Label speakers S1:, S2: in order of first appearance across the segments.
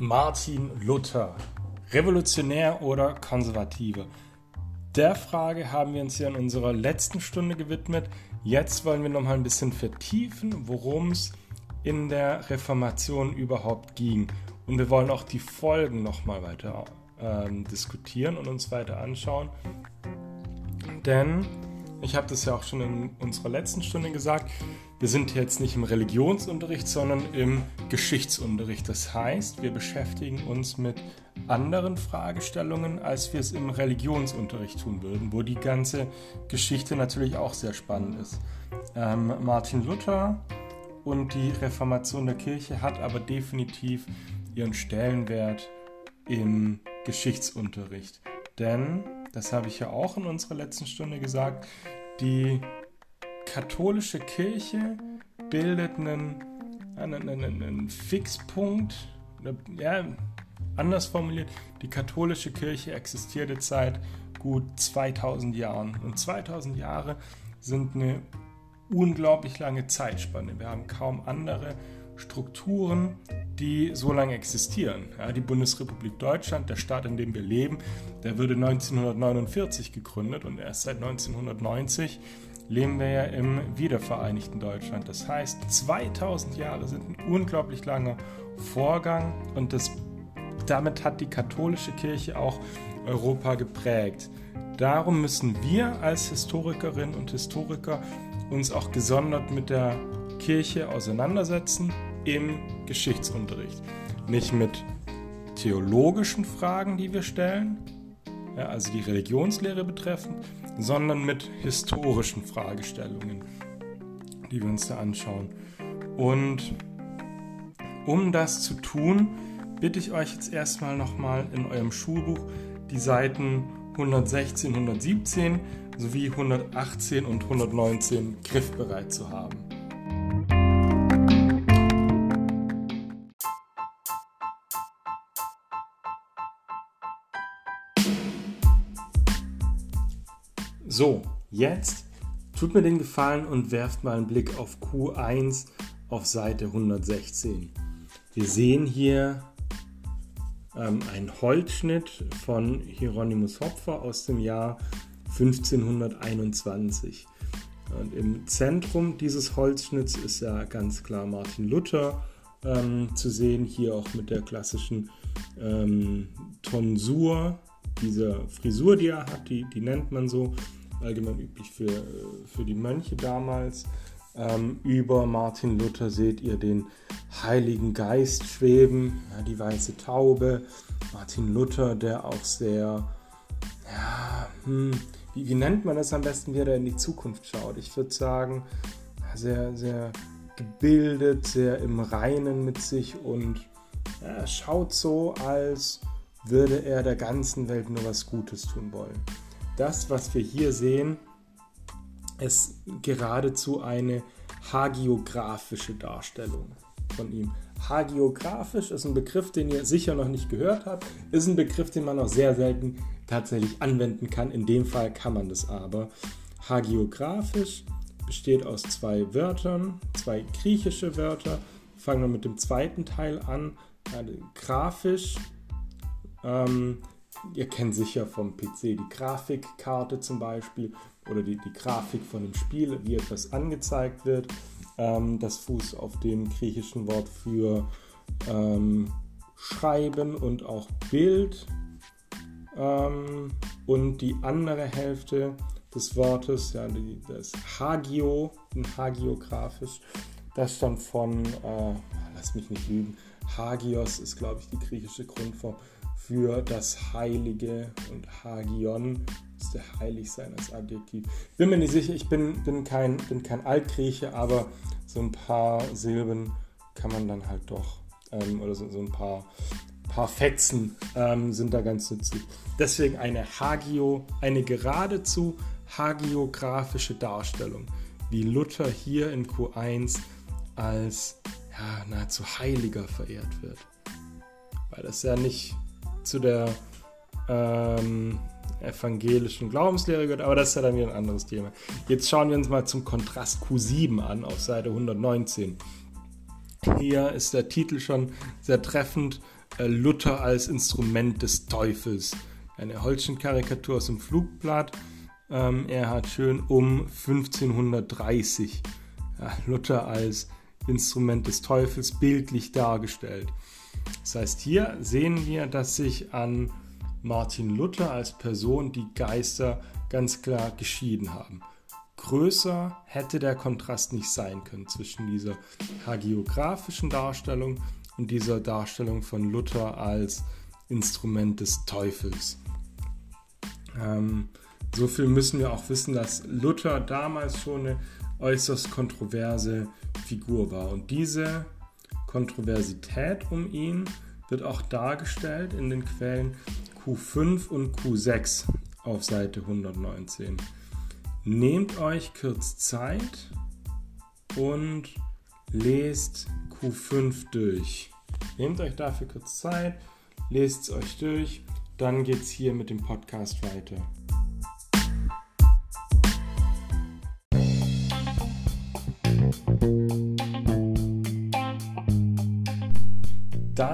S1: Martin Luther, Revolutionär oder Konservative? Der Frage haben wir uns hier in unserer letzten Stunde gewidmet. Jetzt wollen wir noch mal ein bisschen vertiefen, worum es in der Reformation überhaupt ging. Und wir wollen auch die Folgen noch mal weiter ähm, diskutieren und uns weiter anschauen. Denn ich habe das ja auch schon in unserer letzten Stunde gesagt, wir sind jetzt nicht im Religionsunterricht, sondern im Geschichtsunterricht. Das heißt, wir beschäftigen uns mit anderen Fragestellungen, als wir es im Religionsunterricht tun würden, wo die ganze Geschichte natürlich auch sehr spannend ist. Ähm, Martin Luther und die Reformation der Kirche hat aber definitiv ihren Stellenwert im Geschichtsunterricht. Denn das habe ich ja auch in unserer letzten Stunde gesagt, die katholische Kirche bildet einen, einen, einen, einen Fixpunkt, ja, anders formuliert, die katholische Kirche existiert jetzt seit gut 2000 Jahren. Und 2000 Jahre sind eine unglaublich lange Zeitspanne. Wir haben kaum andere Strukturen, die so lange existieren. Ja, die Bundesrepublik Deutschland, der Staat, in dem wir leben, der wurde 1949 gegründet und erst seit 1990 leben wir ja im wiedervereinigten Deutschland. Das heißt, 2000 Jahre sind ein unglaublich langer Vorgang und das, damit hat die katholische Kirche auch Europa geprägt. Darum müssen wir als Historikerinnen und Historiker uns auch gesondert mit der Kirche auseinandersetzen im Geschichtsunterricht. Nicht mit theologischen Fragen, die wir stellen, ja, also die Religionslehre betreffend, sondern mit historischen Fragestellungen, die wir uns da anschauen. Und um das zu tun, bitte ich euch jetzt erstmal nochmal in eurem Schulbuch die Seiten 116, 117 sowie 118 und 119 griffbereit zu haben. So, jetzt tut mir den Gefallen und werft mal einen Blick auf Q1 auf Seite 116. Wir sehen hier ähm, einen Holzschnitt von Hieronymus Hopfer aus dem Jahr 1521. Und im Zentrum dieses Holzschnitts ist ja ganz klar Martin Luther ähm, zu sehen, hier auch mit der klassischen ähm, Tonsur, diese Frisur, die er hat, die, die nennt man so allgemein üblich für, für die Mönche damals. Ähm, über Martin Luther seht ihr den Heiligen Geist schweben, ja, die weiße Taube. Martin Luther, der auch sehr, ja, hm, wie, wie, nennt man das am besten, wie er in die Zukunft schaut? Ich würde sagen, sehr, sehr gebildet, sehr im Reinen mit sich und ja, schaut so, als würde er der ganzen Welt nur was Gutes tun wollen das, was wir hier sehen, ist geradezu eine hagiografische Darstellung von ihm. Hagiografisch ist ein Begriff, den ihr sicher noch nicht gehört habt, ist ein Begriff, den man auch sehr selten tatsächlich anwenden kann. In dem Fall kann man das aber. Hagiografisch besteht aus zwei Wörtern, zwei griechische Wörter. Fangen wir mit dem zweiten Teil an. Grafisch ähm, ihr kennt sicher vom PC die Grafikkarte zum Beispiel oder die, die Grafik von dem Spiel, wie etwas angezeigt wird. Ähm, das Fuß auf dem griechischen Wort für ähm, Schreiben und auch Bild. Ähm, und die andere Hälfte des Wortes, ja, die, das Hagio, hagiografisch, das stammt von, äh, lass mich nicht lügen, Hagios ist, glaube ich, die griechische Grundform für das Heilige und Hagion ist der Heiligsein als Adjektiv. Bin mir nicht sicher, ich bin, bin, kein, bin kein Altgrieche, aber so ein paar Silben kann man dann halt doch, ähm, oder so, so ein paar, paar Fetzen ähm, sind da ganz nützlich. Deswegen eine Hagio, eine geradezu hagiografische Darstellung, wie Luther hier in Q1 als ja, nahezu Heiliger verehrt wird. Weil das ja nicht zu der ähm, evangelischen Glaubenslehre gehört, aber das ist ja dann wieder ein anderes Thema. Jetzt schauen wir uns mal zum Kontrast Q7 an auf Seite 119. Hier ist der Titel schon sehr treffend. äh, Luther als Instrument des Teufels. Eine Holzchen-Karikatur aus dem Flugblatt. Ähm, er hat schön um 1530 ja, Luther als Instrument des Teufels bildlich dargestellt. Das heißt, hier sehen wir, dass sich an Martin Luther als Person die Geister ganz klar geschieden haben. Größer hätte der Kontrast nicht sein können zwischen dieser hagiografischen Darstellung und dieser Darstellung von Luther als Instrument des Teufels. Ähm, so viel müssen wir auch wissen, dass Luther damals schon eine äußerst kontroverse Figur war. Und diese Kontroversität um ihn wird auch dargestellt in den Quellen Q5 und Q6 auf Seite 119. Nehmt euch kurz Zeit und lest Q5 durch. Nehmt euch dafür kurz Zeit, lest es euch durch, dann geht es hier mit dem Podcast weiter.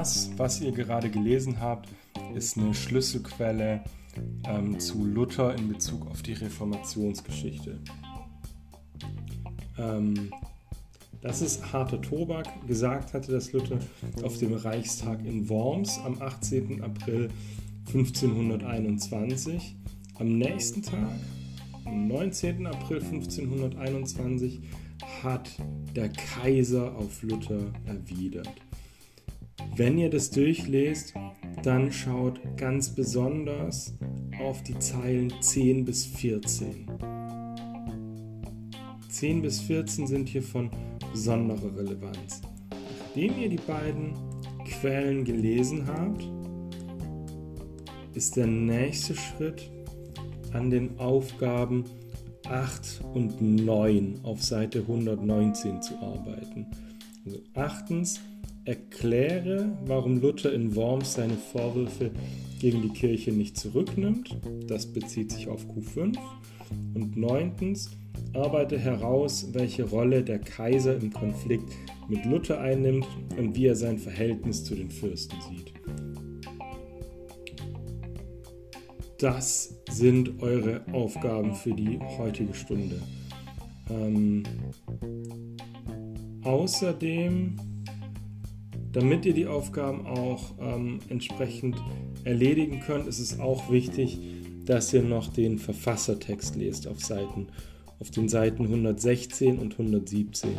S1: Das, was ihr gerade gelesen habt, ist eine Schlüsselquelle ähm, zu Luther in Bezug auf die Reformationsgeschichte. Ähm, das ist harter Tobak. Gesagt hatte das Luther auf dem Reichstag in Worms am 18. April 1521. Am nächsten Tag, am 19. April 1521, hat der Kaiser auf Luther erwidert. Wenn ihr das durchlest, dann schaut ganz besonders auf die Zeilen 10 bis 14. 10 bis 14 sind hier von besonderer Relevanz. Nachdem ihr die beiden Quellen gelesen habt, ist der nächste Schritt an den Aufgaben 8 und 9 auf Seite 119 zu arbeiten. Also achtens, erkläre, warum Luther in Worms seine Vorwürfe gegen die Kirche nicht zurücknimmt. Das bezieht sich auf Q5. Und neuntens, arbeite heraus, welche Rolle der Kaiser im Konflikt mit Luther einnimmt und wie er sein Verhältnis zu den Fürsten sieht. Das sind eure Aufgaben für die heutige Stunde. Ähm, außerdem damit ihr die Aufgaben auch ähm, entsprechend erledigen könnt, ist es auch wichtig, dass ihr noch den Verfassertext lest auf, Seiten, auf den Seiten 116 und 117.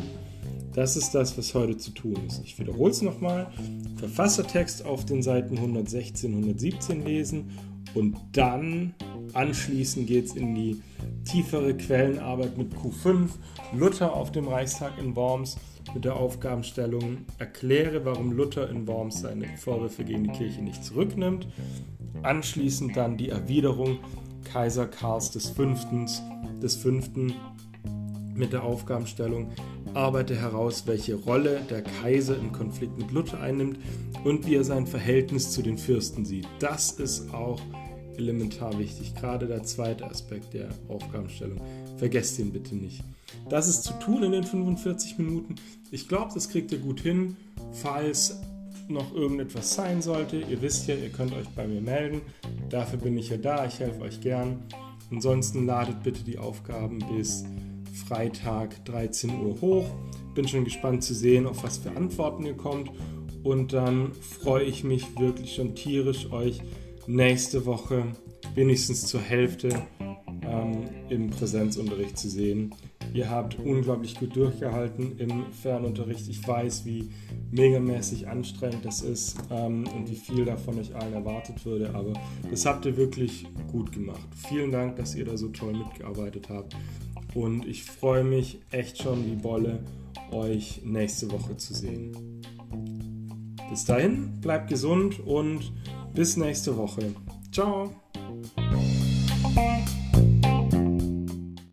S1: Das ist das, was heute zu tun ist. Ich wiederhole es nochmal. Verfassertext auf den Seiten 116, 117 lesen und dann anschließend geht es in die tiefere Quellenarbeit mit Q5, Luther auf dem Reichstag in Worms mit der Aufgabenstellung Erkläre, warum Luther in Worms seine Vorwürfe gegen die Kirche nicht zurücknimmt. Anschließend dann die Erwiderung Kaiser Karls V. des Fünften mit der Aufgabenstellung arbeite heraus, welche Rolle der Kaiser im Konflikt mit Luther einnimmt und wie er sein Verhältnis zu den Fürsten sieht. Das ist auch elementar wichtig, gerade der zweite Aspekt der Aufgabenstellung. Vergesst ihn bitte nicht. Das ist zu tun in den 45 Minuten. Ich glaube, das kriegt ihr gut hin. Falls noch irgendetwas sein sollte, ihr wisst ja, ihr könnt euch bei mir melden. Dafür bin ich ja da, ich helfe euch gern. Ansonsten ladet bitte die Aufgaben bis Freitag 13 Uhr hoch. Bin schon gespannt zu sehen, auf was für Antworten ihr kommt. Und dann freue ich mich wirklich schon tierisch, euch nächste Woche wenigstens zur Hälfte ähm, im Präsenzunterricht zu sehen. Ihr habt unglaublich gut durchgehalten im Fernunterricht. Ich weiß, wie megamäßig anstrengend das ist ähm, und wie viel davon euch allen erwartet würde, aber das habt ihr wirklich gut gemacht. Vielen Dank, dass ihr da so toll mitgearbeitet habt und ich freue mich echt schon wie Bolle, euch nächste Woche zu sehen. Bis dahin, bleibt gesund und bis nächste Woche. Ciao!